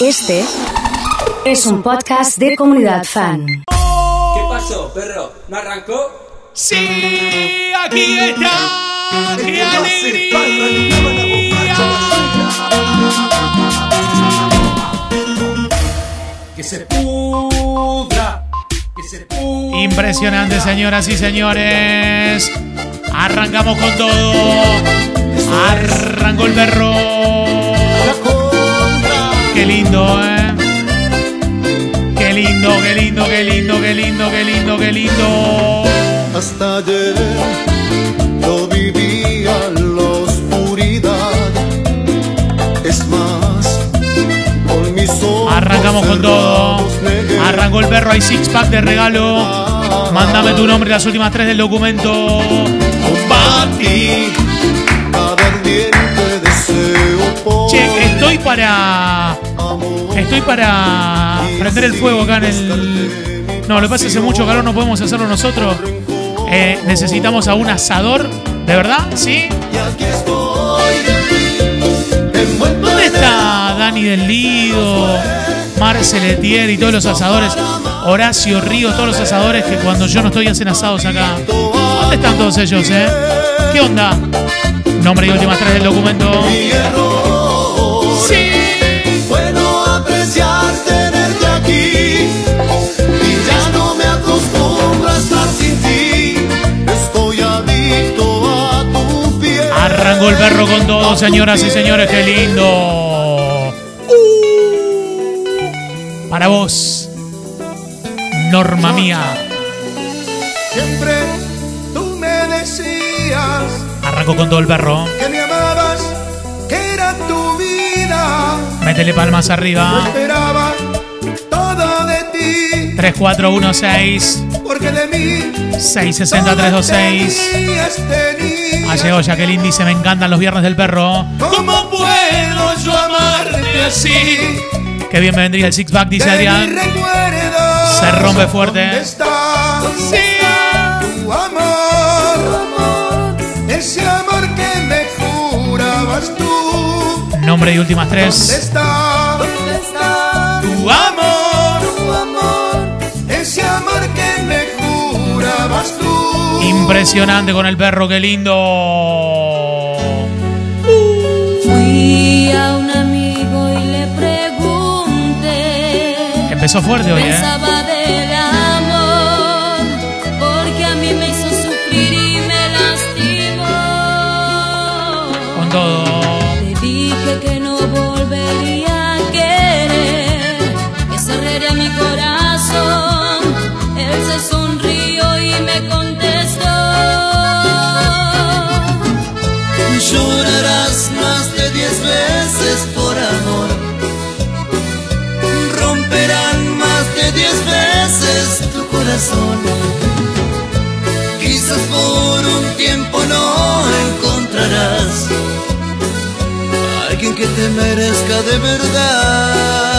Este es un podcast de comunidad fan. ¿Qué pasó, perro? ¿No arrancó? Sí, aquí está. ¡Qué alegría! Que se pudra. Que se pudra. Impresionante, señoras y señores. Arrancamos con todo. Arrancó el perro. Qué lindo, eh. Qué lindo, qué lindo, qué lindo, qué lindo, qué lindo, qué lindo. Hasta ayer yo vivía la oscuridad. Es más, con mis ojos Arrancamos con todo. Arrancó el perro, hay six pack de regalo. Mándame tu nombre y las últimas tres del documento. Por Che, estoy para. Estoy para prender el fuego acá en el. No, lo que pasa es que hace mucho calor, no podemos hacerlo nosotros. Eh, necesitamos a un asador, ¿de verdad? ¿Sí? ¿Dónde está Dani del Lido, Marcel Etier y todos los asadores? Horacio Ríos, todos los asadores que cuando yo no estoy hacen asados acá. ¿Dónde están todos ellos, eh? ¿Qué onda? Nombre y últimas tres del documento. Arrancó el perro con todo, señoras y señores, qué lindo. Para vos, Norma mía. Siempre tú me decías Arrancó con todo el perro. que me amabas, que era tu vida. Métele palmas arriba. Esperaba 3416 porque de mí 660 326. tenías, tenías. Ha llegado Jacqueline, dice, me encantan los viernes del perro. ¿Cómo puedo yo amarte así? Qué bien me vendría el six pack, dice Adrián. Se rompe fuerte. ¿Dónde está tu amor? Ese amor que me jurabas tú. Nombre y últimas ¿Dónde tres. Impresionante con el perro, qué lindo. Fui a un amigo y le pregunté. Empezó fuerte hoy, ¿eh? Llorarás más de diez veces por amor. Romperán más de diez veces tu corazón. Quizás por un tiempo no encontrarás a alguien que te merezca de verdad.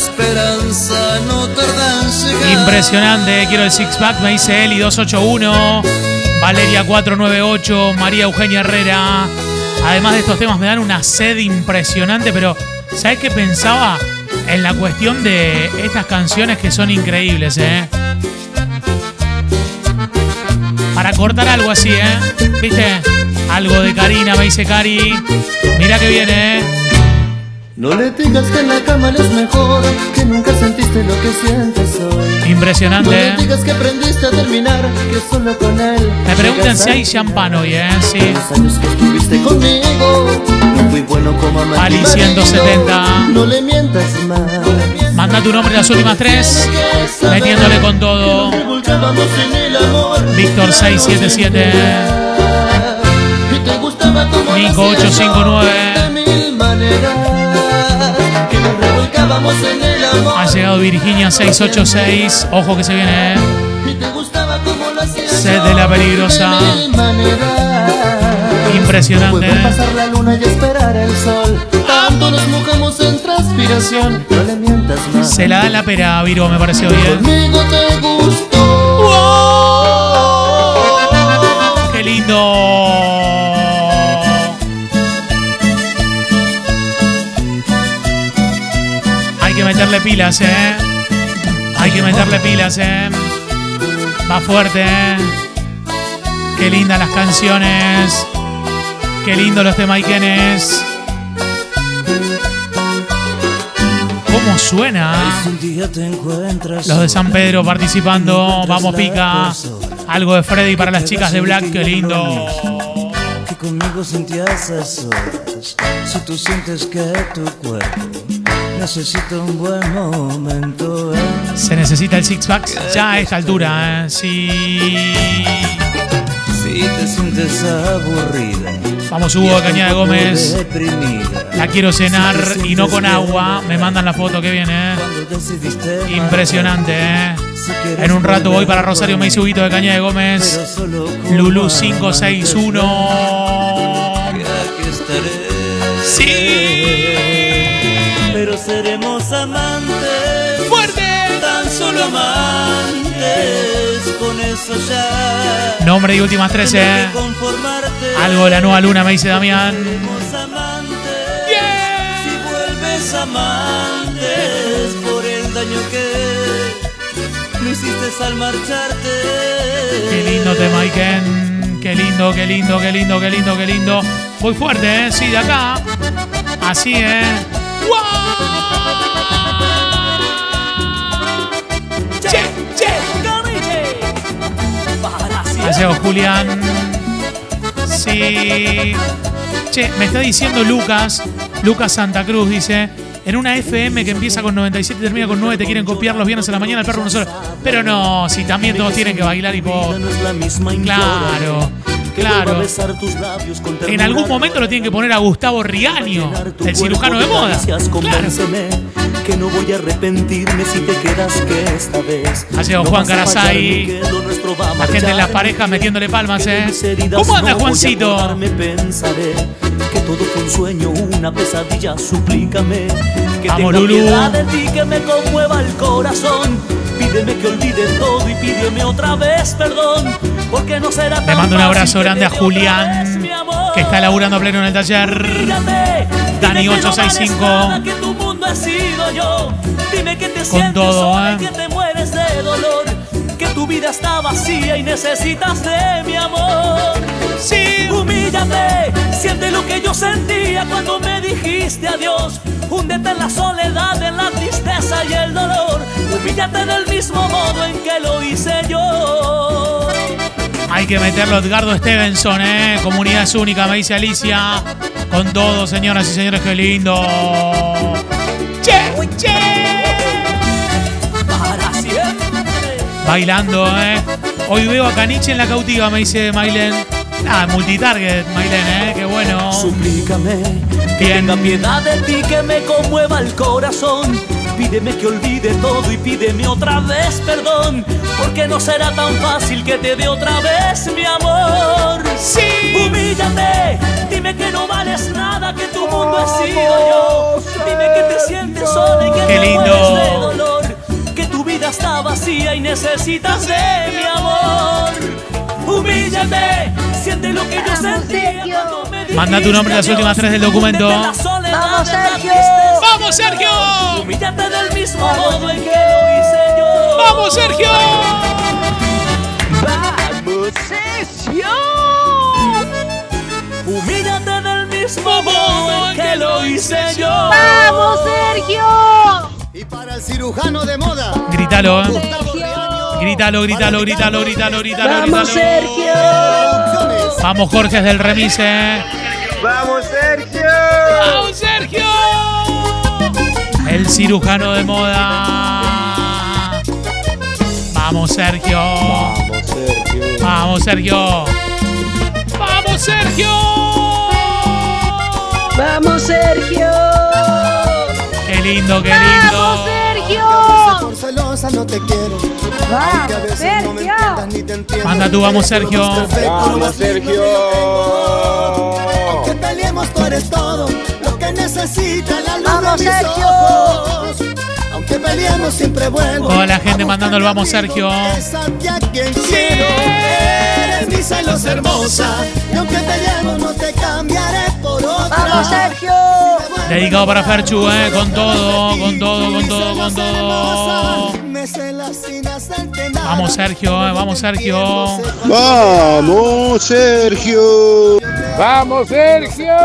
Esperanza no tarda en llegar. Impresionante, quiero el six pack, me dice Eli 281, Valeria 498, María Eugenia Herrera. Además de estos temas me dan una sed impresionante, pero ¿sabes qué pensaba? En la cuestión de estas canciones que son increíbles, ¿eh? Para cortar algo así, ¿eh? ¿Viste? Algo de Karina, me dice Cari. Mira que viene, ¿eh? No le digas que en la cama es mejor, que nunca sentiste lo que sientes hoy. No Impresionante, le ¿eh? digas que aprendiste a terminar, que solo con él. Me preguntan si hay champán hoy, ¿eh? Sí. Los años que estuviste conmigo, no fui bueno como amante. Ali y marido. 170. No le mientas más. Manda tu nombre las últimas tres. Metiéndole con todo. Víctor 677. Y te gustaba como Nico lo hacía 859. Revolcábamos en el amor. Ha llegado Virginia 686. Ojo que se viene, ¿eh? Sed de la peligrosa. Impresionante, Poder pasar la luna y esperar el sol. Tanto nos mojamos en transpiración. No le mientas más. Se la da la pera, Viro, me pareció bien. Conmigo te gustó. Meterle pilas, ¿eh? Hay que meterle pilas, ¿eh? Va fuerte, ¿eh? Qué lindas las canciones. Qué lindo los temaiquenes. ¿Cómo suena? Los de San Pedro participando. Vamos, pica. Algo de Freddy para las chicas de Black. Qué lindo. conmigo sentías solas. Si tú sientes que tu cuerpo necesita un buen momento. ¿eh? Se necesita el six pack ya a esta altura. ¿eh? Sí. Si te sientes aburrida. Vamos, Hugo de Cañada Gómez. La quiero cenar y no con agua. Me mandan la foto que viene. ¿eh? Impresionante. ¿eh? En un rato voy para Rosario me hizo Huguito de Cañada de Gómez. Lulu amantes, 561. que aquí estaré. Sí. Amantes. Con eso ya. Nombre y últimas 13. tendrás que conformarte. Algo de la nueva luna me dice Damián. Amantes. Si vuelves amantes. Por el daño que me hiciste al marcharte. Qué lindo tema, Iken. Qué lindo, qué lindo, qué lindo, qué lindo, qué lindo. Muy fuerte, ¿eh? Sí, de acá. Así, ¿eh? Che, che. Gracias, Julián. Sí. Che, me está diciendo Lucas, Lucas Santa Cruz dice, en una FM que empieza con 97 y termina con 9 te quieren copiar los viernes a la mañana el perro uno solo. Pero no, si también todos tienen que bailar y po- no es la misma Claro, claro. besar tus labios con En algún momento lo tienen que poner a Gustavo Riaño, el cirujano de moda. Claro. convénceme que no voy a arrepentirme si te quedas que esta vez Ha llegado no Juan a La gente en las parejas metiéndole palmas, ¿eh? ¿Cómo anda Juancito? acordarme, pensaré que todo fue un sueño, una pesadilla, suplícame que Vamos, tenga Lulu. piedad de ti, que me conmueva el corazón. Pídeme que olvide todo y pídeme otra vez perdón, porque no será Le mando un abrazo grande a Julián, que está laburando a pleno en el taller. Dani dime que no 865. vales nada, que tu mundo he sido yo. Dime que te sientes todo, sola ¿eh? y que te mueres de dolor. Que tu vida está vacía y necesitas de mi amor. Sí. Humíllate, siente lo que yo sentía cuando me dijiste adiós. Húndete en la soledad, en la tristeza y el dolor. Humíllate del mismo modo en que lo hice yo. Hay que meterlo Edgardo Stevenson, ¿eh? Comunidad es única, me dice Alicia. Con todo, señoras y señores, qué lindo. Che, che. Para siempre. Bailando, ¿eh? Hoy veo a Caniche en la cautiva, me dice Mailen. Ah, multitarget, Mailen, ¿eh? Qué bueno. Suplícame que tenga piedad de ti, que me conmueva el corazón. Pídeme que olvide todo y pídeme otra vez perdón, porque no será tan fácil que te dé otra vez mi amor. Sí. Humíllate, dime que no vales nada, que tu mundo he sido yo. Dime que te sientes sola y que Qué te lindo. mueres de dolor, que tu vida está vacía y necesitas de mi amor. Humíllate, siente lo que yo sentía cuando Manda tu nombre y las últimas tres del documento. ¡Vamos, Sergio! ¡Vamos, Sergio! Humíllate del mismo modo en que lo hice yo. ¡Vamos, Sergio! ¡Vamos, Sergio! Humíllate del mismo modo en que lo hice yo. ¡Vamos, Sergio! Y para el cirujano de moda, Grítalo, ¿eh? Riaño. Grítalo, grítalo, grítalo, grítalo, grítalo, ¡Vamos, grítalo. Sergio! Vamos, Jorge del remise. ¡Vamos, Sergio! ¡Vamos, Sergio! El cirujano de moda. Vamos, Sergio. Vamos, Sergio. Vamos, Sergio. ¡Vamos, Sergio! Qué lindo, qué ¡Vamos, lindo. Sergio! No te quiero. Aunque a veces no me Sergio. entiendas ni te entiendo. Manda tú, vamos, Sergio. Vamos, Sergio. Aunque peleemos, tú eres todo lo que necesita la luz Vamos, de mis Sergio. ojos. Aunque peleemos, siempre vuelvo. Toda la gente a mandando el vamos, Sergio. Eres mi celos hermosa. Y aunque peleemos, no te cambiaré por otra. Vamos, Sergio. Dedicado para Ferchu, eh, con todo, con todo, con todo, con todo. Vamos, Sergio, vamos, Sergio. Vamos, Sergio. Vamos, Sergio.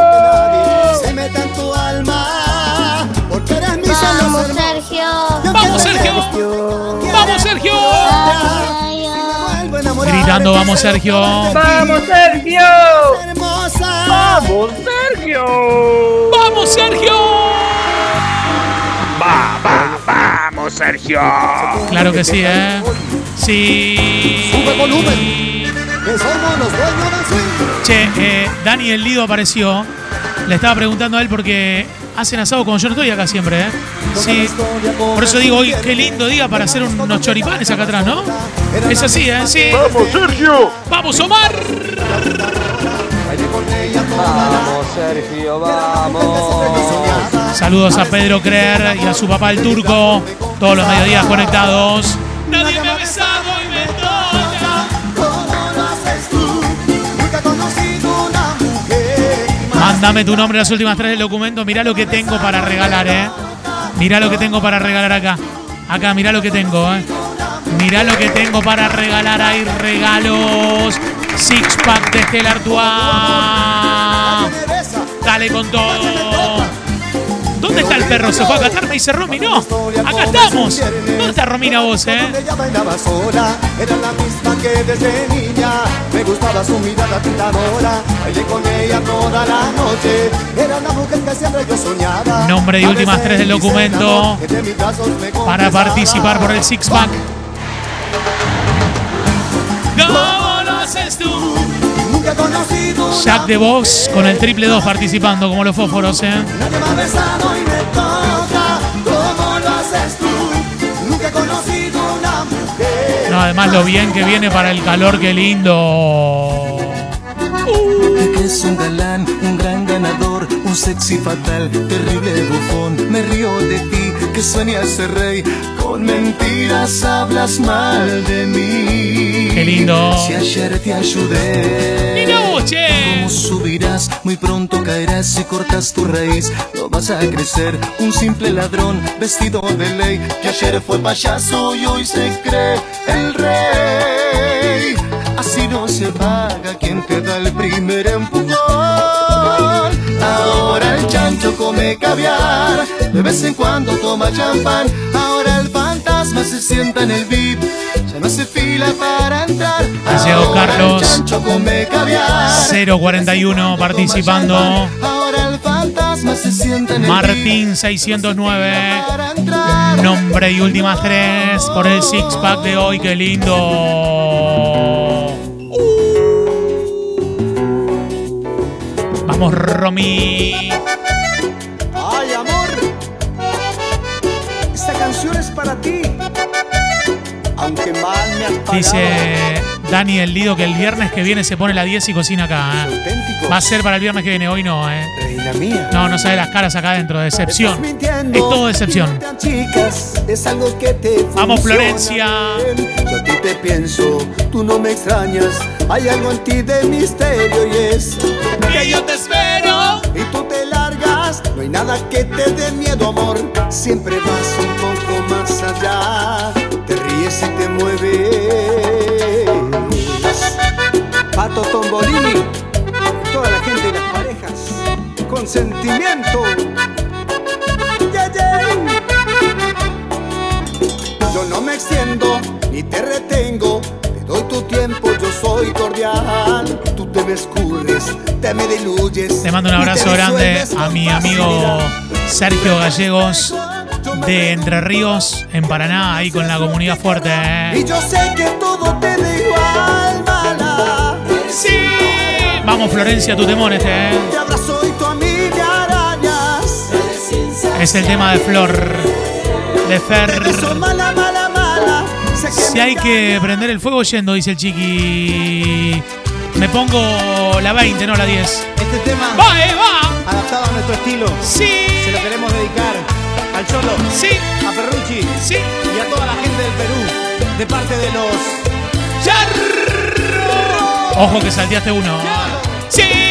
Se meta en tu alma. Porque eres mi Vamos, Sergio. Vamos, Sergio. Vamos, Sergio. Gritando, vamos, Sergio. Vamos, Sergio. Vamos, Sergio. Vamos, Sergio. Va, va, vamos, Sergio. Claro que sí, eh. Sí. Sube volumen. Que somos los dueños del swing. Che, eh, Dani el Lido apareció. Le estaba preguntando a él porque hacen asado cuando yo no estoy acá siempre, ¿eh? Sí. Por eso digo hoy, qué lindo día para hacer unos choripanes acá atrás, ¿no? Es así, ¿eh? Sí. Vamos, Sergio. ¡Vamos, Omar! Vamos, Sergio, vamos. Saludos a Pedro Creer y a su papá el turco. Todos los mediodías conectados. Nadie me ha besado. Mándame tu nombre las últimas tres del documento. Mirá lo que tengo para regalar, ¿eh? Mirá lo que tengo para regalar acá. Acá, mirá lo que tengo, ¿eh? Mirá lo que tengo para regalar. Hay regalos. Six pack de Stella Artois. Dale con todo. ¿Dónde está el perro? ¿Se fue a Qatar? Me dice Romy. No. Acá estamos. ¿Dónde está Romina vos, eh? Ella bailaba sola, era la misma que desde niña. Me gustaba su mirada tentadora, bailé con ella toda la noche. Era la mujer que siempre yo soñaba. Nombre y últimas tres del documento Para participar por el Six Pack. ¿Cómo lo haces tú? Jack de Vox con el triple 2 participando como los fósforos, ¿eh? Nadie me ha besado y me toca como lo haces tú. Nunca he conocido una mujer. No, además lo bien que viene para el calor, qué lindo. que es un galán, un gran ganador, un sexy fatal, terrible bufón. Me río de ti, que sueñas ser rey. Con mentiras hablas mal de mí. Qué lindo. Si ayer te ayudé. Vos, che. ¿Cómo subirás? Muy pronto caerás si cortas tu raíz. No vas a crecer, un simple ladrón vestido de ley. Que ayer fue payaso y hoy se cree el rey. Así no se paga quien te da el primer empujón. Ahora el chancho come caviar, de vez en cuando toma champán. Ahora el fantasma se sienta en el VIP, ya no hace fila para entrar. El Carlos. chancho come caviar. 041 participando. Ahora el fantasma se sienta en el Martín 609. para entrar. Nombre y últimas tres por el Six Pack de hoy, qué lindo. Vamos, Romy. Canción es para ti. Aunque mal me has pagado. Dice Daniel Lido que el viernes que viene se pone la 10 y cocina acá. ¿eh? Va a ser para el viernes que viene, hoy no, ¿eh? Reina mía. No, no sabe las caras acá adentro, decepción. Es todo decepción. Chicas, es algo que te Vamos, Florencia. bien. Yo a ti te pienso, tú no me extrañas. Hay algo en ti de misterio y es Que yo te espero. y tú te No hay nada que te dé miedo, amor. Siempre vas un poco más allá. Te ríes y te mueves. Pato Tombolini, toda la gente y las parejas, con sentimiento. Yo no me extiendo ni te retengo. Te doy tu tiempo, yo soy cordial. Te me escurres, te me diluyes. Te mando un y abrazo grande a mi amigo. Sergio Gallegos de Entre Ríos, en Paraná, ahí con la comunidad fuerte. Y ¿eh? yo sé que todo te da igual, mala. Sí. Vamos, Florencia, tu temón este. ¿eh? Te abrazo y tú a mí me arañas. Es el tema de Flor, de Fer. Si hay que prender el fuego yendo, dice el chiqui. Me pongo la 20, no la 10. Este tema, ¡Va, eh, va! adaptado a nuestro estilo, ¡Sí! se lo queremos dedicar al Cholo, ¡Sí! a Ferrucci ¡Sí! y a toda la gente del Perú, de parte de los Ojo que salteaste uno. ¡Sí!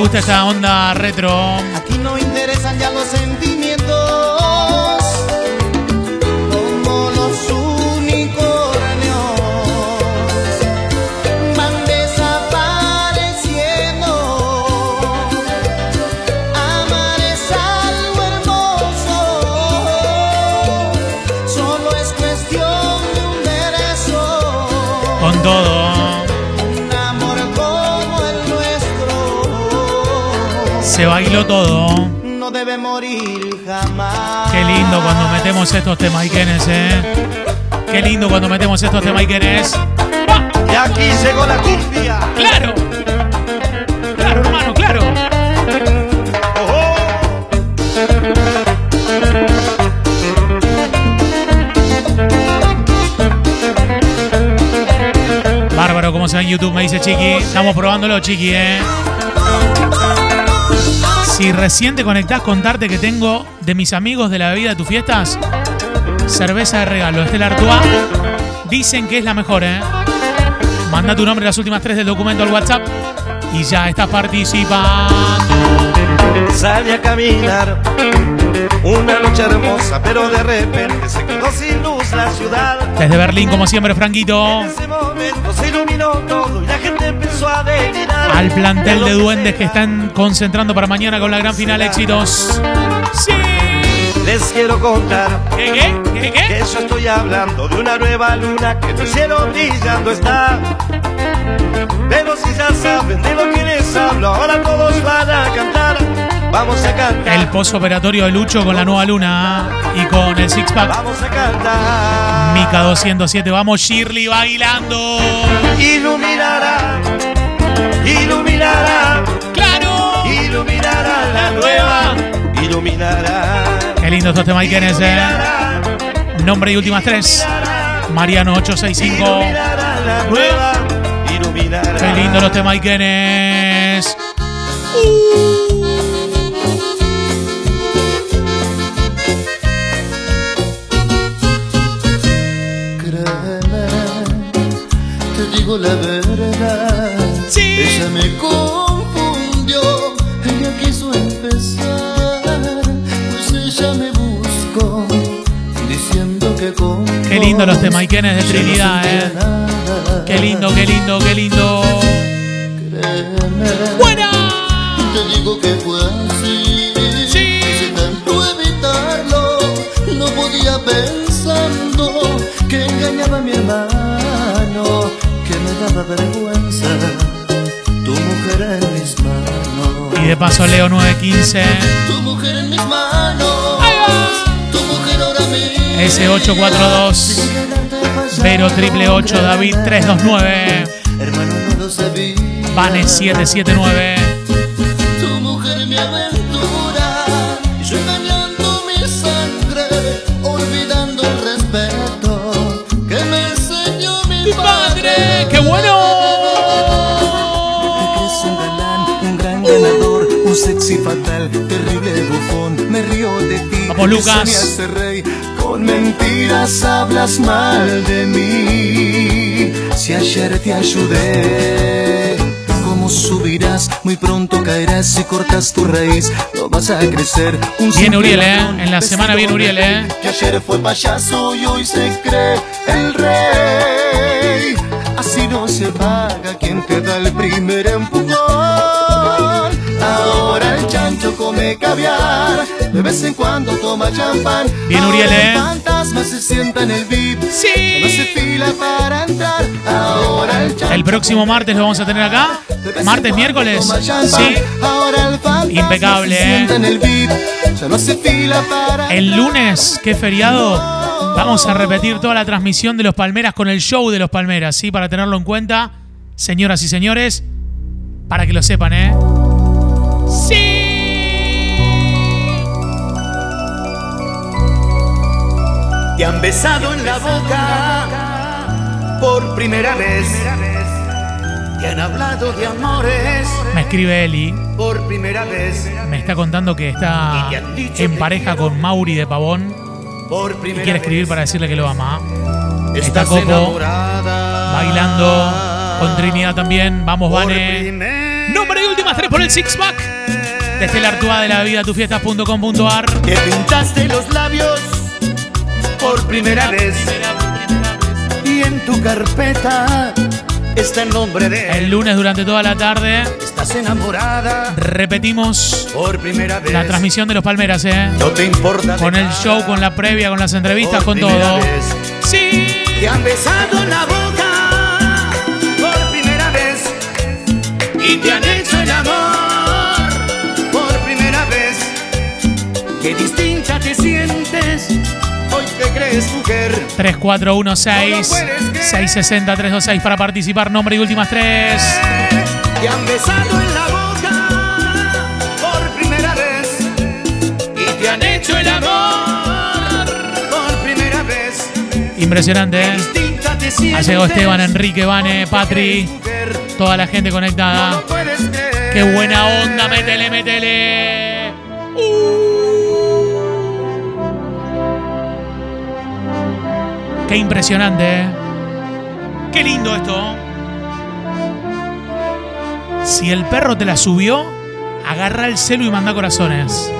Gusta esta onda retro. Aquí no interesan ya Se bailó todo. No debe morir jamás. Qué lindo cuando metemos estos temaiquenes, eh. Qué lindo cuando metemos estos temaiquenes. Y aquí llegó la cumbia. ¡Claro! ¡Claro, hermano, claro! Bárbaro, como se ve en YouTube, me dice Chiqui. Estamos probándolo, Chiqui, eh. Si recién te conectás, contarte que tengo de mis amigos de la bebida de tus fiestas, cerveza de regalo, Estela Artois. Dicen que es la mejor, ¿eh? Manda tu nombre las últimas tres del documento al WhatsApp y ya estás participando. Salí a caminar una noche hermosa, pero de repente se quedó sin luz la ciudad. Desde Berlín, como siempre, Franquito. En ese momento se iluminó todo y la gente empezó a delirar. Al plantel de duendes que están concentrando para mañana con la gran final éxitos. ¡Sí! Les quiero contar ¿Qué, qué? ¿Qué, qué? que yo estoy hablando de una nueva luna que en el cielo brillando está. Pero si ya saben de lo que les hablo, ahora todos van a cantar. Vamos a cantar. El postoperatorio de Lucho con la nueva luna y con el six pack. Vamos a cantar. Mica 207, vamos Shirley bailando. Iluminará, iluminará, ¡Claro! iluminará la nueva. Iluminará. Qué lindo estos temaiquenes, eh. Iluminará, Nombre y últimas tres. Mariano 865. iluminará la nueva. Iluminará. Qué lindo los temaiquenes. Créeme, te digo la verdad. Sí. Ella me lindo los temaiquenes de Trinidad, eh. Qué lindo, qué lindo, qué lindo. ¡Buena! te digo que fue así. Sí. Tanto evitarlo, no podía pensando que engañaba a mi hermano, que me daba vergüenza. Tu mujer en mis manos. Y de paso Leo 915. Tu mujer en mis manos. Mismo. S842. Vero triple 8, David 329. Hermano, no lo sabía. Vane 779. Tu mujer mi aventura. Yo engañando mi sangre. Olvidando el respeto que me enseñó mi, ¡Mi padre! ¡Qué bueno! Un sexy fatal, terrible bufón. Me río de ti. Vamos, Lucas. rey. Con mentiras hablas mal de mí. Si ayer te ayudé. ¿Cómo subirás? Muy pronto caerás si cortas tu raíz. No vas a crecer. Un Viene simple Uriel, ¿eh? En la semana de Uriel, ¿eh? Que ayer fue payaso y hoy se cree el rey. Así no se paga quien te da el primer empujón. Come caviar, de vez en cuando toma champán. Bien, Uriel, ¿eh? El fantasma se sienta en el VIP. Sí. No hace fila para entrar. Ahora el chancho El próximo martes lo vamos a tener acá. Martes, miércoles. Sí. Ahora el fantasma Impecable, se ¿eh? en el VIP. Ya no hace fila para El lunes, qué feriado. Vamos a repetir toda la transmisión de los Palmeras con el show de los Palmeras, ¿sí? Para tenerlo en cuenta, señoras y señores, para que lo sepan, ¿eh? ¡Sí! Te han besado en la boca por primera vez. Te han hablado de amores Me escribe Eli, por primera vez. me está contando que está en pareja con Mauri de Pavón Por y quiere escribir para decirle que lo ama. Está Coco bailando con Trinidad también. Vamos, Vane. Nombre y últimas tres por el six pack. Desde el Artúa de la vida, tufiestas.com.ar. Que pintaste los labios por primera vez. Y en tu carpeta está el nombre de El lunes durante toda la tarde Estás enamorada repetimos por primera vez. la transmisión de los Palmeras, ¿eh? No te importa. Con el show, con la previa, con las entrevistas, por con todo. vez. Sí. Te han besado la boca por primera vez y te han hecho el amor por primera vez. Qué distinta te sientes hoy que crees mujer. 3416-660-326 para participar. Nombre y últimas tres. Te han besado en la boca por primera vez y te han hecho el amor por primera vez. Impresionante, ¿eh? Te Ha llegado Esteban, Enrique, Vane, Patri, toda la gente conectada. ¡Qué buena onda! ¡Métele, métele! ¡Qué impresionante! ¿eh? ¡Qué lindo esto! Si el perro te la subió, agarra el celu y manda corazones.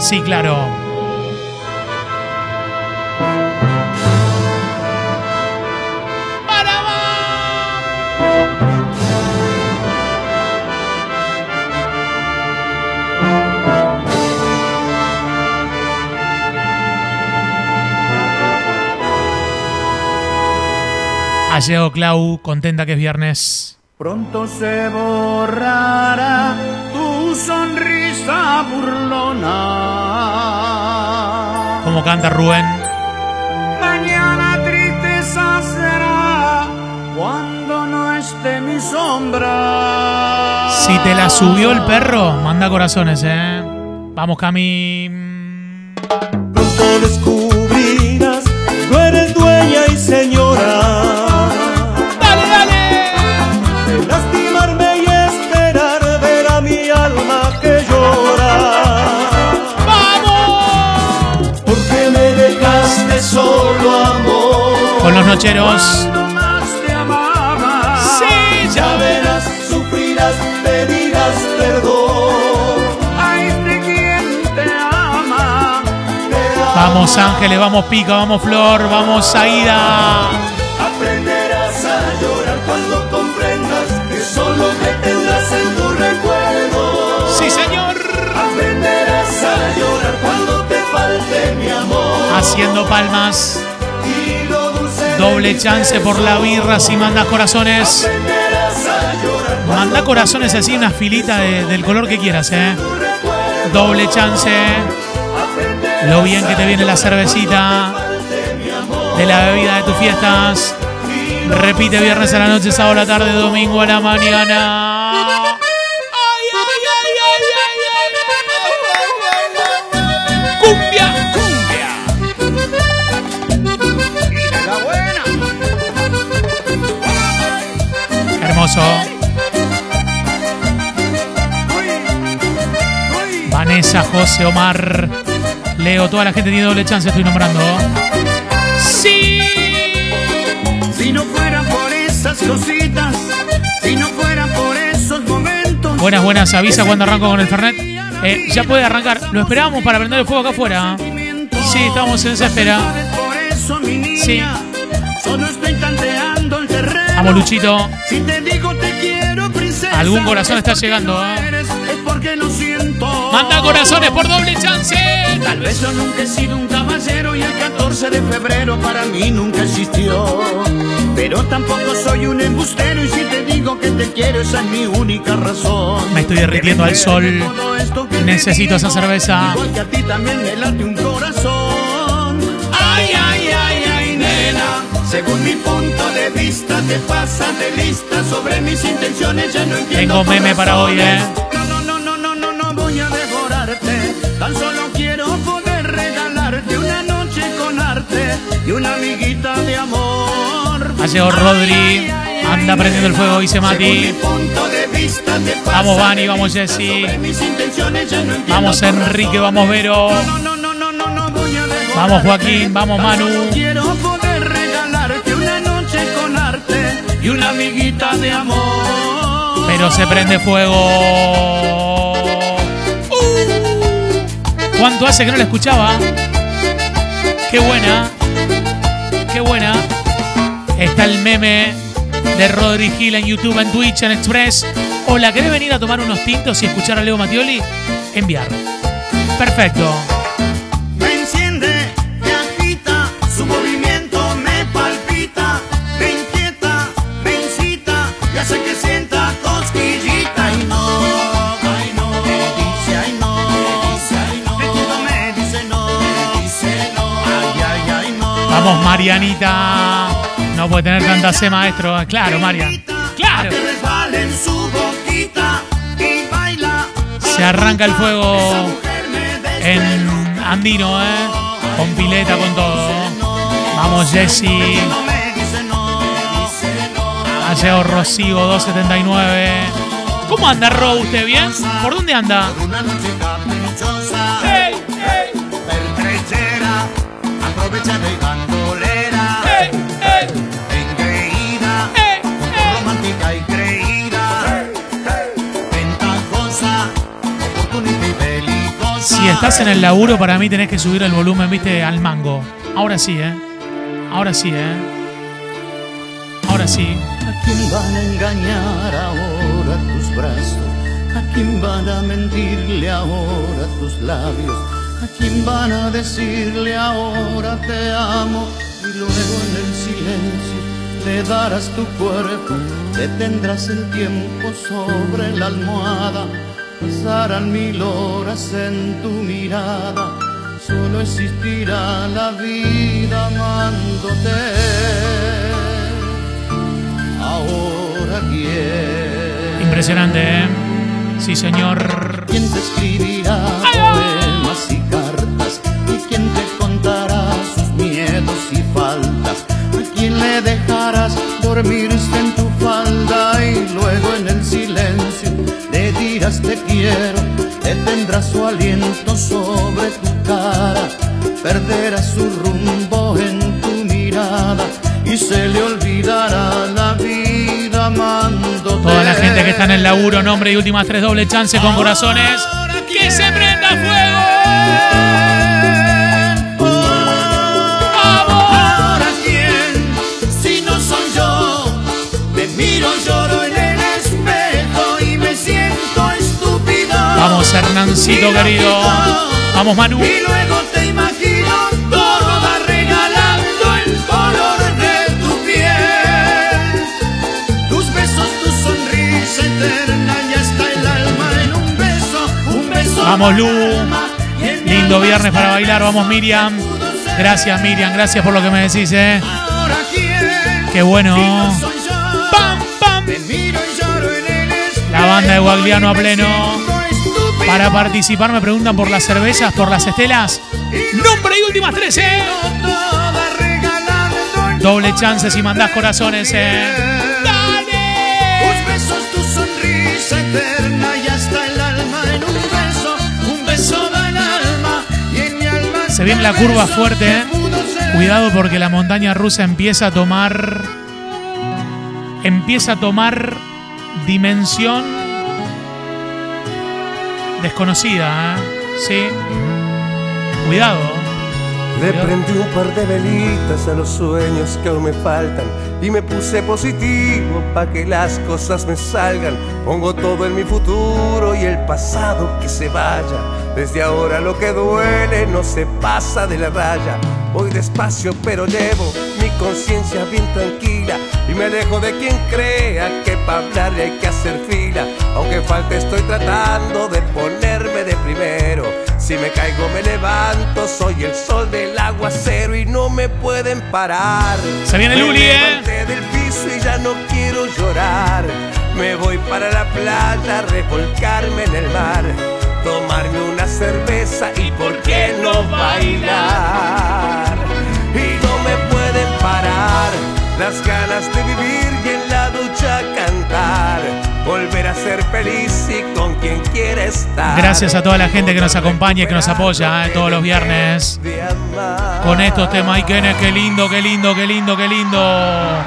Sí, claro. Ha llegado Clau, contenta que es viernes. Pronto se borrará tu sonrisa burlona. Como canta Rubén. Mañana tristeza será cuando no esté mi sombra. Si te la subió el perro, manda corazones, ¿eh? Vamos, Cami. Pronto descubrirás, nocheros. Cuando más te amaba. ¡Sí! Ya verás, sufrirás, pedirás perdón. Ay, de quien te ama. Vamos, Ángeles, vamos, Pica, vamos, Flor, vamos, Aida. Aprenderás a llorar cuando comprendas que solo me tendrás en tu recuerdo. ¡Sí, señor! Aprenderás a llorar cuando te falte mi amor. Haciendo palmas. Doble chance por la birra si mandas corazones. Manda corazones así, una filita de- del color que quieras, ¿eh? Doble chance. Lo bien que te viene la cervecita de la bebida de tus fiestas. Repite viernes a la noche, sábado a la tarde, domingo a la mañana. Hermoso. Vanessa, José, Omar, Leo, toda la gente tiene doble chance, estoy nombrando. ¡Sí! Si no fuera por esas cositas, si no fuera por esos momentos. Buenas, buenas, avisa cuando arranco con el Fernet. Eh, ya puede arrancar. Lo esperábamos para prender el fuego acá afuera. Sí, estamos en esa espera. Por eso, mi niña, Sí. Vamos, Luchito. Si te digo te quiero, princesa. Algún corazón es está llegando, ¿eh? es porque lo siento. Manda corazones por doble chance. Tal vez yo nunca he sido un caballero y el 14 de febrero para mí nunca existió. Pero tampoco soy un embustero y si te digo que te quiero esa es mi única razón. Me estoy derritiendo al sol. Necesito esa cerveza. Igual que a ti también me late un corazón. Según mi punto de vista, te pasas de lista sobre mis intenciones, ya no entiendo. Tengo meme para hoy. ¿eh? No, no, no, no, no, no, no voy a devorarte. Tan solo quiero poder regalarte una noche con arte y una amiguita de amor. Llegado Rodri. Anda prendiendo el fuego, dice Mati. Vista, Vamos, Vani, vamos, Jessy. no Vamos, Enrique, vamos, Vero. Vamos, Joaquín, vamos, Manu. Y una amiguita de amor. Pero se prende fuego. Uh. ¿Cuánto hace que no la escuchaba? Qué buena. Qué buena. Está el meme de Rodri Gil en YouTube, en Twitch, en Express. Hola, ¿querés venir a tomar unos tintos y escuchar a Leo Mattioli? Enviar. Perfecto. Vamos, Marianita. No puede tener tanta C, maestro. Claro, Marian. Claro. Se arranca el fuego en Andino, ¿eh? Con pileta, con todo. Vamos, Jesse. Ha llegado Rocío 279. ¿Cómo anda, Ro? ¿Usted bien? ¿Por dónde anda? Una noche romántica y creída. Si estás en el laburo, para mí tenés que subir el volumen, viste, al mango. Ahora sí, ¿eh? Ahora sí, ¿eh? Ahora sí. ¿A quién van a engañar ahora tus brazos? ¿A quién van a mentirle ahora tus labios? ¿A quién van a decirle ahora te amo? Y luego en el silencio le darás tu cuerpo, detendrás el tiempo sobre la almohada, pasarán mil horas en tu mirada, solo existirá la vida amándote. Ahora quién. Impresionante, ¿eh? Sí, señor. ¿Quién te escribirá y faltas? ¿A quién le dejarás dormirse en tu falda? Y luego en el silencio le dirás te quiero, detendrás su aliento sobre tu cara, perderás su rumbo en tu mirada y se le olvidará la vida amándote. Toda la gente que está en el laburo, nombre y últimas tres doble chance con corazones. ¡Que se Vamos, Hernancito querido. Vamos, Manu. Y luego te imagino toda regalando el color de tu piel. Tus besos, tu sonrisa eterna, ya está el alma en un beso, un beso. Vamos, Lu. y Lindo viernes para bailar. Vamos, Miriam. Gracias, Miriam. Gracias por lo que me decís, ¿eh? Qué bueno. ¡Pam, pam! Y La banda de Guagliano a y pleno. Para participar me preguntan por las cervezas, por las estelas. Nombre y últimas tres, ¿eh? Doble chance si mandás corazones, ¿eh? Tus besos, tu sonrisa eterna, ya está el alma en un beso, un beso del alma y en mi alma. Se viene la curva fuerte, ¿eh? Cuidado porque la montaña rusa empieza a tomar. Empieza a tomar dimensión desconocida, ¿eh? Sí. Cuidado. Le prendí un par de velitas a los sueños que aún me faltan y me puse positivo pa' que las cosas me salgan. Pongo todo en mi futuro y el pasado que se vaya. Desde ahora lo que duele no se pasa de la raya. Voy despacio pero llevo conciencia bien tranquila y me alejo de quien crea que para hablarle hay que hacer fila. Aunque falte estoy tratando de ponerme de primero. Si me caigo me levanto, soy el sol del aguacero y no me pueden parar. Se viene Luli, ¿eh? del piso y ya no quiero llorar. Me voy para la playa, revolcarme en el mar, tomarme una cerveza y por qué no bailar. Las ganas de vivir y en la ducha cantar, volver a ser feliz y con quien quiere estar. Gracias a toda la gente que nos acompaña y que nos apoya eh, todos los viernes. Con estos temas, y qué qué lindo, qué lindo, qué lindo, qué lindo.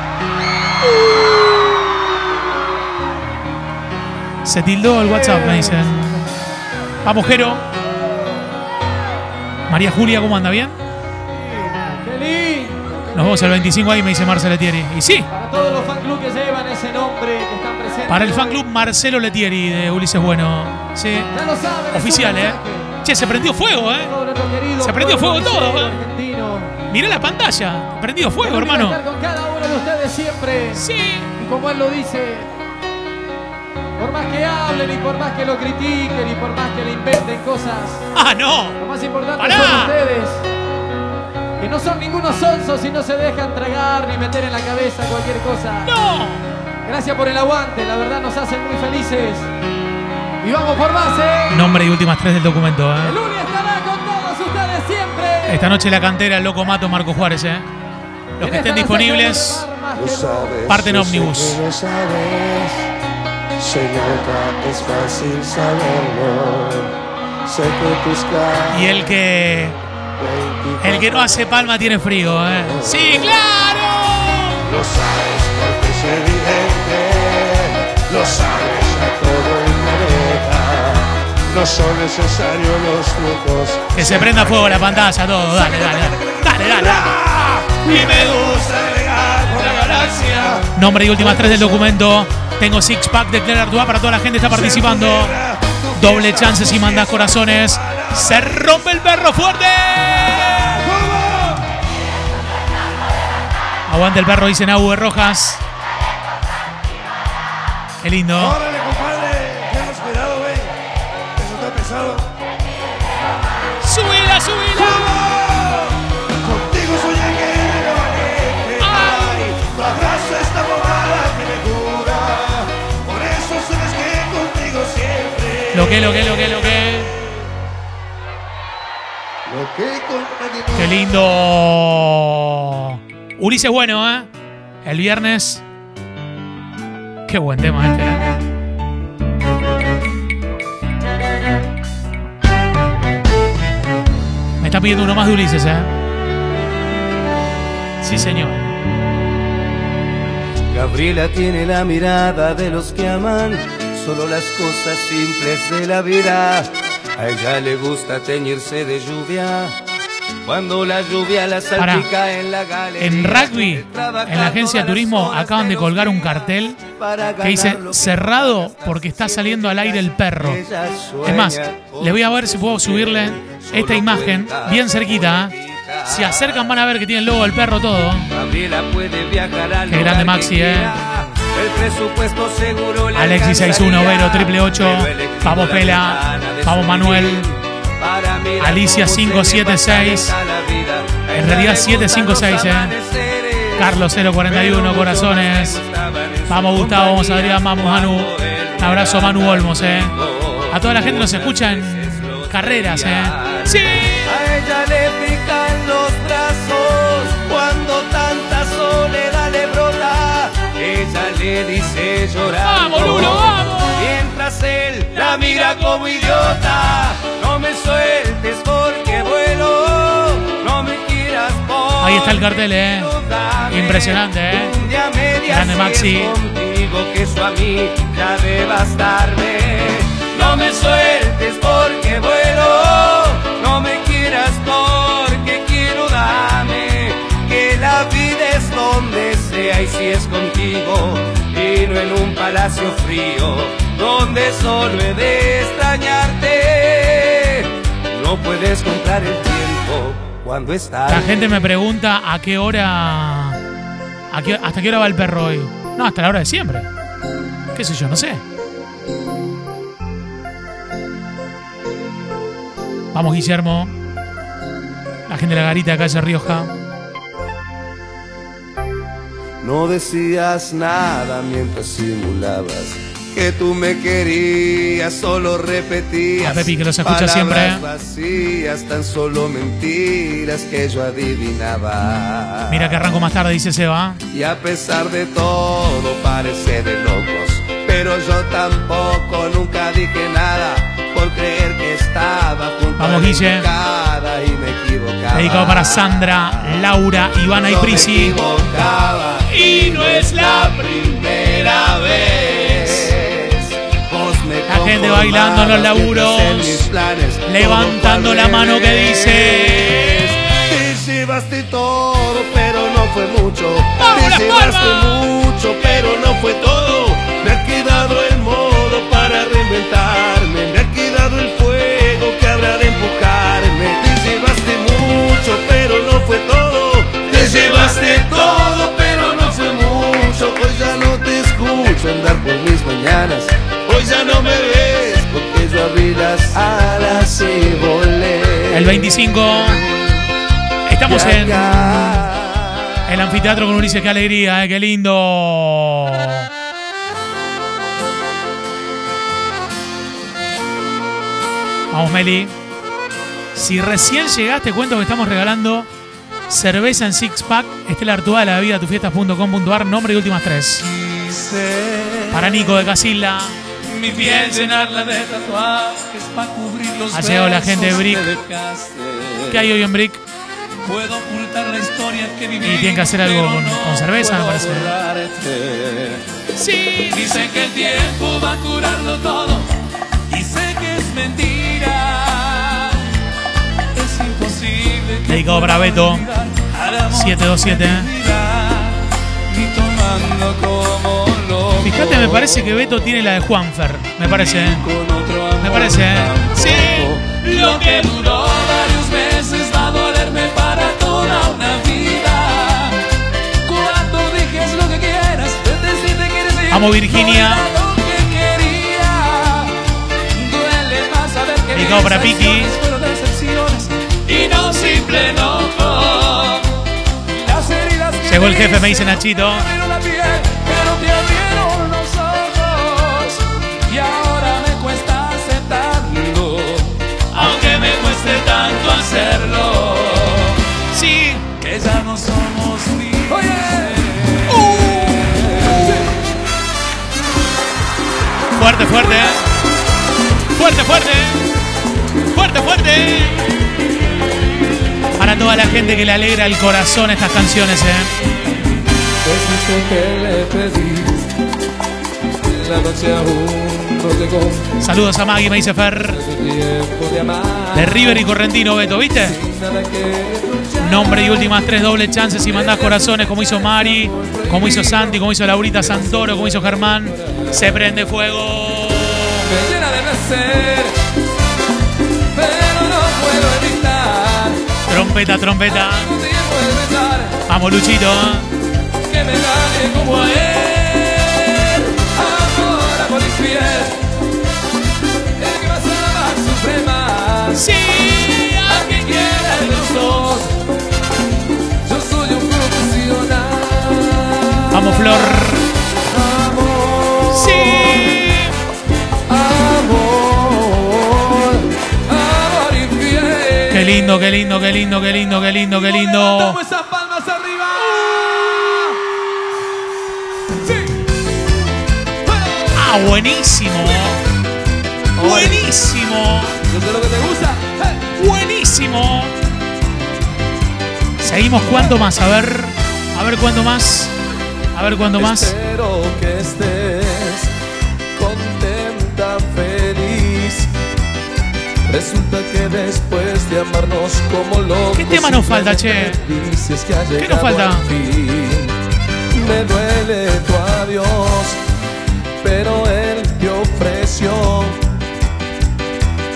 Se tildó el WhatsApp, me dicen. Vamos, Jero. María Julia, ¿cómo anda? ¿Bien? ¡Qué lindo! Nos vemos el 25 ahí, me dice Marcelo Letieri. Y sí, Para todos los fan club que llevan ese nombre, que están presentes. para el fan club Marcelo Letieri de Ulises Bueno. Sí. Ya lo saben. Oficial, ¿eh? Che, se prendió fuego, ¿eh? Se prendió fuego todo, ¿eh? Mirá la pantalla. Prendido fuego, hermano. estar con cada uno de ustedes siempre. Sí. Y como él lo dice, por más que hablen y por más que lo critiquen y por más que le inventen cosas, Ah, no. lo más importante Pará. son ustedes. Que no son ningunos sonsos y no se dejan tragar ni meter en la cabeza cualquier cosa. No. Gracias por el aguante, la verdad nos hacen muy felices. Y vamos por más, ¿eh? Nombre y últimas tres del documento, El ¿eh? Uli estará con todos ustedes siempre. Esta noche la cantera, el loco Mato, Marco Juárez, ¿eh? Los que estén disponibles, parten ómnibus. que lo sabes. Se nota, es fácil saberlo. Sé que tus caras. Y el que. El que no hace palma tiene frío, ¿eh? ¡Sí, claro! Lo sabes porque es evidente. Lo sabes a todo el planeta. No son necesarios los trucos. Que se prenda fuego la pantalla, todo. Dale, dale, dale. Dale, dale. Y me gusta navegar por la galaxia. Nombre y últimas tres del documento. Tengo six pack de Claire Artois para toda la gente que está participando. Doble chance si mandas corazones. Se rompe el perro fuerte. Aguante el perro, dice Nahue Rojas. Qué lindo. Que, lo que, lo que, lo que. Lo que con Qué lindo. Ulises bueno, ¿eh? El viernes. Qué buen tema este. ¿eh? Me está pidiendo uno más de Ulises, ¿eh? Sí, señor. Gabriela tiene la mirada de los que aman solo las cosas simples de la vida. A ella le gusta teñirse de lluvia. Cuando la lluvia la Pará. salpica en la galería. En rugby, en la agencia de turismo, acaban de colgar un cartel que dice cerrado porque está saliendo al aire el perro. Es más, le voy a ver si puedo subirle esta imagen bien cerquita. ¿eh? Si acercan van a ver que tiene el logo del perro todo. Qué grande Maxi, eh. El presupuesto seguro le Alexis 61 alcanzaría. Vero triple 8. Pero elegido Vamos la Pela. su Manuel. Alicia cómo se 576. le pasa la vida. A En realidad le gustan 756, los eh. Carlos 041 corazones. Vamos Gustavo, vamos Adrián, vamos Manu. Un abrazo Manu Olmos, eh. A toda la gente nos escucha en carreras, eh. Sí. Le dice llorando. ¡Vamos, Lulo, vamos! Mientras él la mira como idiota. No me sueltes porque vuelo. No me quieras por. Ahí está el cartel, eh. Impresionante, eh. Un día Grande Maxi. contigo que eso a mí ya de bastarme. No me sueltes porque vuelo, no me quieras porque quiero dame. Que la vida es donde sea y si es contigo y no en un palacio frío donde solo he de extrañarte. No puedes comprar el tiempo cuando estás. La gente me pregunta a qué hora. a qué- ¿Hasta qué hora va el perro hoy? No, hasta la hora de siempre. ¿Qué sé yo? No sé. Vamos, Guillermo. La gente de la garita de calle Rioja. No decías nada mientras simulabas que tú me querías, solo repetías. A Pepi, que los escucha palabras siempre. ¿eh? vacías, tan solo mentiras que yo adivinaba. Mira que arranco más tarde, dice Seba. Y a pesar de todo parece de locos, pero yo tampoco nunca dije nada por creer que estaba Vamos, Guille. Dedicado para Sandra, Laura, Ivana y Prisi. y no es la primera vez. La gente bailando en los laburos, levantando la mano que dice. Te llevaste todo, pero no fue mucho. ¡Vamos, Te llevaste mucho, pero no fue todo. Me ha quedado el modo para reinventarme. Me ha quedado el habrá de empujarme. Te llevaste mucho, pero no fue todo. Te llevaste todo, pero no fue mucho. Hoy ya no te escucho andar por mis mañanas. Hoy ya no me ves porque yo abrí las alas y volé. El 25. Estamos en el anfiteatro con Ulises. Qué alegría, eh, qué lindo. Vamos, Meli. Si recién llegaste, cuento que estamos regalando cerveza en six pack. Estela Artúa de la bebida tufiestas.com.ar. Nombre y últimas tres. Para Nico de Casilla. Mi piel llenarla de tatuajes para cubrir los Ha llegado la gente de Brick. ¿Qué hay hoy en Brick? Puedo ocultar la historia que viví. Y tienen que hacer algo con- con cerveza, me parece. Sí. Dicen que el tiempo va a curarlo todo. Y sé que es mentira. Dedicado para Beto. olvidar al amor 727. Ni tomando como loco. Fíjate, me parece que Beto tiene la de Juanfer. Me parece, ¿eh? Me parece, ¿eh? Sí. Lo que duró varios meses va a dolerme para toda una vida. Cuando dejes lo que quieras. Amo, Virginia. Dedicado para Piki. y no simple enojo. Llegó el jefe, me dice Nachito. tanto hacerlo. Sí. Que ya no somos. Fuerte, fuerte. ¿eh? Fuerte, fuerte. Fuerte, fuerte. Para toda la gente que le alegra el corazón estas canciones, ¿eh? Dijiste que le pedí. La noche aún no llegó. Saludos a Maggie, me dice Fer. De River y Correntino, Beto, ¿viste? Nombre y últimas tres dobles chances y mandás corazones como hizo Mari, como hizo Santi, como hizo Laurita Santoro, como hizo Germán. Se prende fuego. me llena de Trompeta, trompeta. Vamos, Luchito. que me gane como a él. Amor, amor infiel. El que más ama suprema. Sí, lindo, qué lindo, qué lindo, qué lindo, qué lindo, qué lindo. Esas palmas arriba. Ah, buenísimo. Buenísimo. Yo sé lo que te gusta. Buenísimo. Seguimos cuánto más, a ver. A ver cuánto más. A ver cuánto más. Espero que estés contenta, feliz. Resulta que después de amarnos como locos ¿Qué tema nos falta, che? dices que ha ¿Qué nos falta? Me duele tu adiós, pero él te ofreció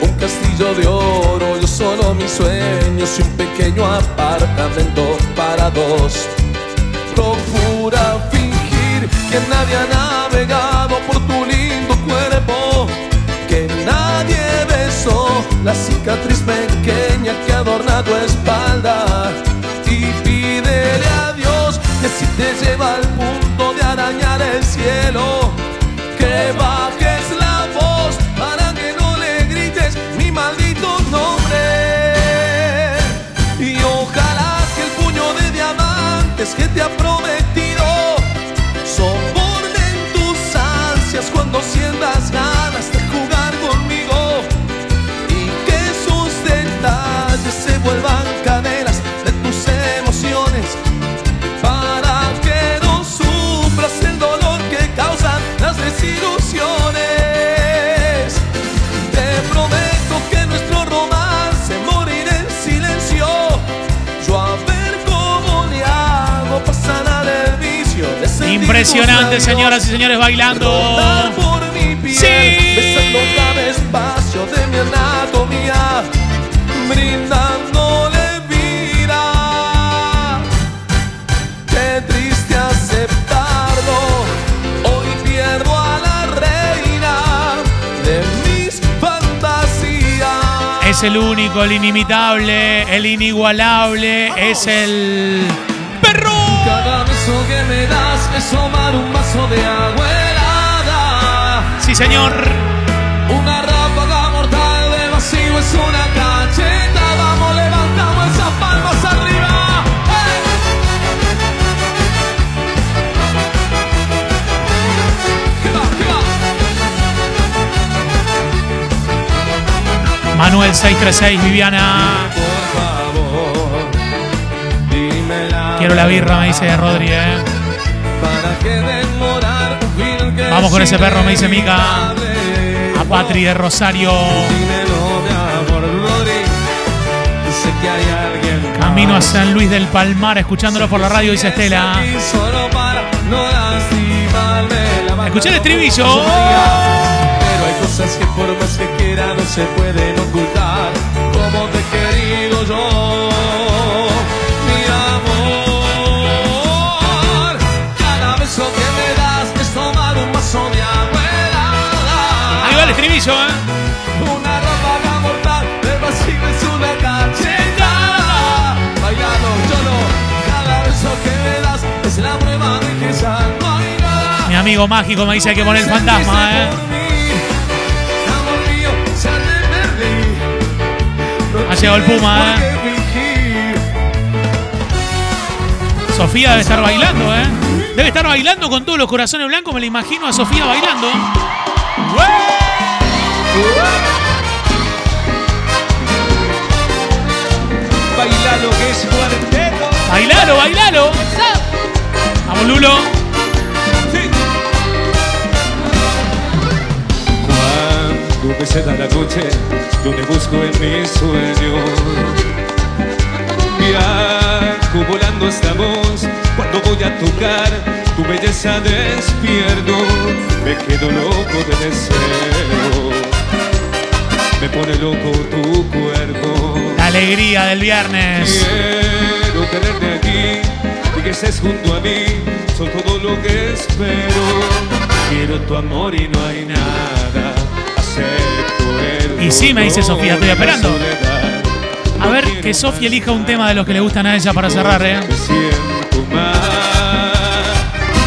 un castillo de oro, yo solo mis sueños y un pequeño apartamento para dos. Procura fingir que nadie ha cicatriz pequeña que adorna tu espalda. Y pídele a Dios que si te lleva al punto de arañar el cielo, que bajes la voz para que no le grites mi maldito nombre. Y ojalá que el puño de diamantes que te Impresionante, señoras y señores, bailando. Sí. espacio de mi anatomía, brindándole vida. Qué triste aceptarlo, hoy pierdo a la reina de mis fantasías. Es el único, el inimitable, el inigualable, es el beso que me das es tomar un vaso de agua helada. Sí, señor. Una ráfaga mortal de vacío es una cacheta. Vamos, levantamos esas palmas arriba. ¿Qué va? ¿Qué va? Manuel 636, Viviana. Quiero la birra, me dice Rodri, eh. ¿Para qué demorar un fin que Vamos con ese perro, me dice Mica. A Patri de Rosario. Camino a San Luis del Palmar, escuchándolo por la radio, dice Estela. Escuché el estribillo. Pero hay cosas que por más que quiera no se pueden ocultar. Amigo mágico me dice que pone el fantasma, eh. Ha llegado el Puma, eh. Sofía debe estar bailando, eh. Debe estar bailando con todos los corazones blancos, me la imagino a Sofía bailando. Bailalo que es cuarteto. Bailalo, bailalo. Vamos, Lulo. Cuando ceda la noche, yo te busco en mis sueños. Viajo volando hasta vos, cuando voy a tocar tu belleza despierto. Me quedo loco de deseo, me pone loco tu cuerpo. La alegría del viernes. Quiero tenerte aquí y que estés junto a mí, son todo lo que espero. Quiero tu amor y no hay nada. Y sí, me dice Sofía, estoy esperando. A ver, que Sofía elija un tema de los que le gustan a ella para cerrar, eh. Me siento mal.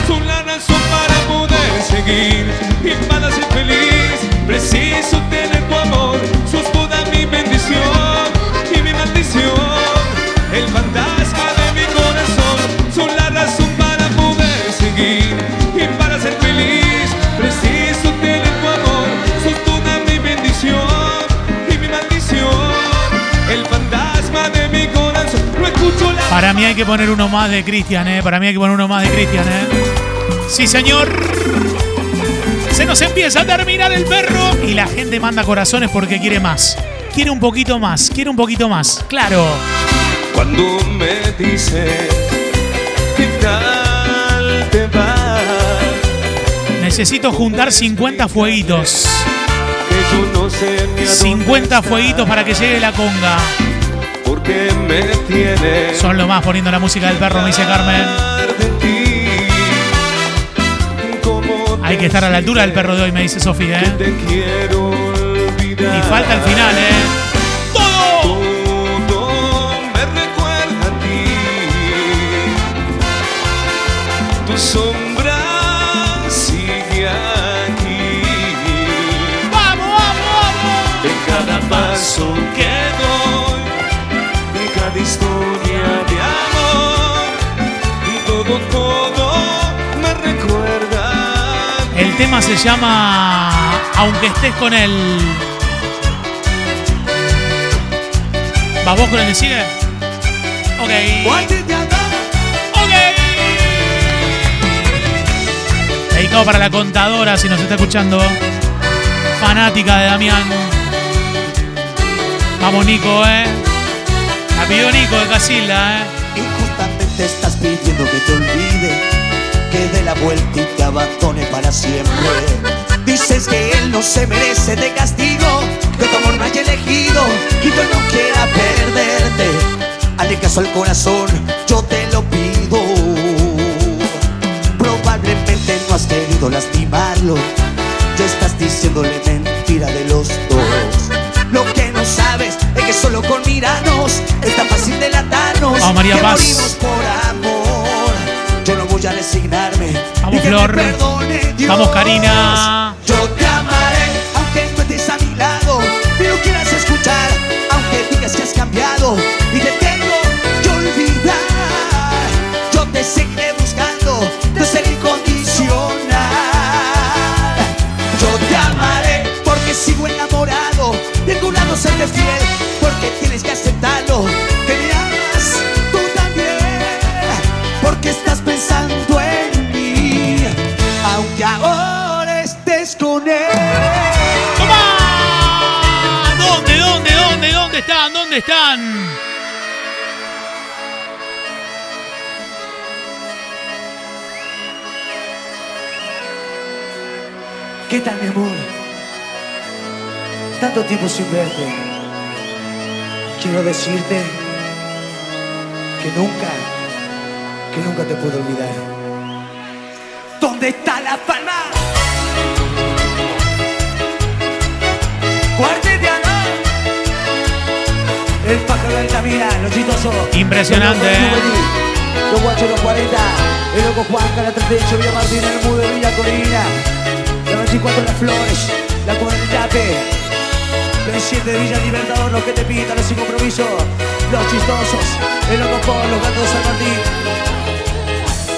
Son la razón para poder seguir y para ser feliz. Preciso mí hay que poner uno más de Cristian, eh. Para mí hay que poner uno más de Cristian, eh. Sí, señor. Se nos empieza a terminar el perro y la gente manda corazones porque quiere más. Quiere un poquito más, quiere un poquito más. Claro. Cuando me dice ¿Qué tal te va? Necesito juntar 50 fueguitos. Que yo no sé ni a dónde 50 fueguitos para que llegue la conga. Son lo más poniendo la música del perro, me dice Carmen. Hay que estar a la altura del perro de hoy, me dice Sofía. ¿eh? Y falta el final, ¿eh? ¡Todo! Me recuerda a ti. Tu sombra sigue aquí. ¡Vamos, vamos, vamos! En cada paso que historia de amor. Todo, todo me recuerda. El tema se llama Aunque estés con él. ¿Vas vos con el que sigue? Ok. Ok. Dedicado para la contadora, si nos está escuchando. Fanática de Damián. Vamos, Nico, eh. La pidió Nico de Casilda, ¿eh? Injustamente estás pidiendo que te olvide, que dé la vuelta y te abandone para siempre. Dices que él no se merece de castigo, que tu amor me haya elegido y que no quiera perderte. Hazle caso al corazón, yo te lo pido. Probablemente no has querido lastimarlo, ya estás diciéndole mentira de los dos. Lo que no sabes es que solo con mirarnos es tan fácil delatarnos. Vamos, María que Paz. morimos por amor. Yo no voy a resignarme. Vamos, Flor. perdone Dios. Vamos, Karina. Yo te amaré, aunque no estés a mi lado. Y no quieras escuchar, aunque digas que has cambiado. Y te tengo que olvidar. Yo te seguiré buscando, de ser incondicional. Yo te amaré porque sigo enamorado. De tu lado seré fiel tienes que aceptarlo. Que me amas tú también porque estás pensando en mí. Aunque ahora estés con él. ¡Toma! ¿Dónde, dónde, dónde, dónde están? ¿Dónde están? ¿Qué tal, mi amor? Tanto tiempo sin verte. Quiero decirte que nunca, que nunca te puedo olvidar. ¿Dónde está la palma? Cuartetiano. El pájaro del camina, los chistosos. Impresionante, ¿eh? Los guachos de los 40. El loco Juan, la 38, Villa Martín, el Mudo, Villa Corina. La 24 Las Flores, la comunidad El 7 de Villa Libertador, los que te pintan los sin compromiso. Los chistosos, el loco Paul, los gatos de San Martín.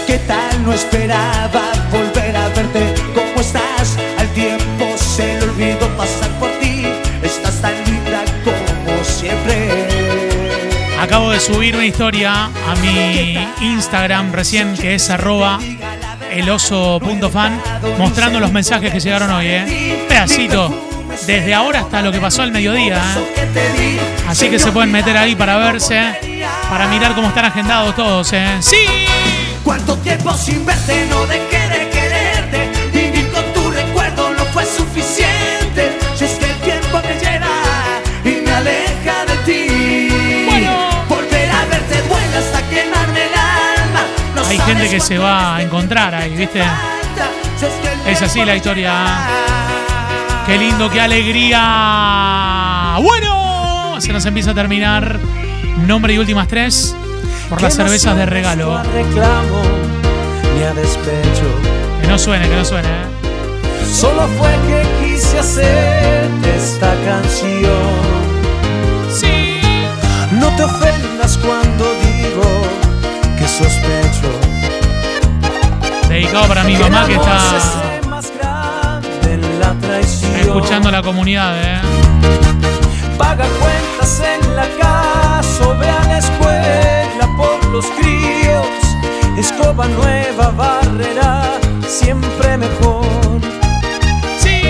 ¿Qué tal? No esperaba volver a verte. ¿Cómo estás? Al tiempo se le olvidó pasar por ti. Estás tan linda como siempre. Acabo de subir una historia a mi Instagram recién, que es arroba eloso.fan, mostrando los mensajes que llegaron hoy, ¿eh? Pedacito. Desde ahora hasta lo que pasó al mediodía, ¿eh? Así que se pueden meter ahí para verse, para mirar cómo están agendados todos, ¿eh? ¡Sí! ¿Cuánto tiempo sin verte no dejé de quererte? Vivir con tu recuerdo no fue suficiente. Si es que el tiempo me lleva y me aleja de ti. Volver a verte duele hasta quemarme el alma. No Hay gente que se va a encontrar ahí, ¿viste? Es así la historia. Qué lindo, qué alegría. Bueno, se nos empieza a terminar. Nombre y últimas tres por las cervezas de regalo. reclamo ni a despecho. Que no suene, que no suene. ¿eh? Solo fue que quise hacerte esta canción. Sí. No te ofendas cuando digo que sospecho. Dedicado para mi mamá que está más grande en la traición. Escuchando a la comunidad, ¿eh? Paga cuentas en la casa ve a la escuela por los críos. Escoba nueva, barrera, siempre mejor. Sí.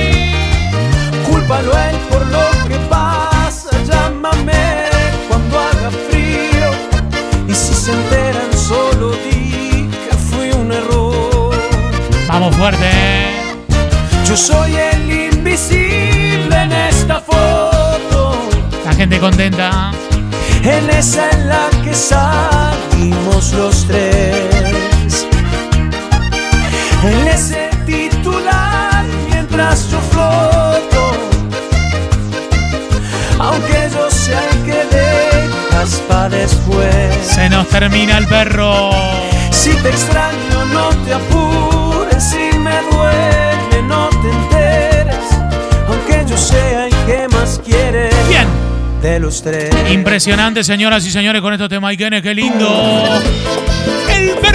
Cúlpalo él por lo que pasa, llámame cuando haga frío. Y si se enteran, solo di que fui un error. Vamos fuerte, ¿eh? Yo soy el foto. La gente contenta. En esa en la que salimos los tres. En ese titular mientras yo floto. Aunque yo sea el que dejas para después. Se nos termina el perro. Si te extraño, no te apures. Si me duele, no te enteres. Aunque yo sea De los tres. Impresionante, señoras y señores, con estos temas. Qué lindo. El.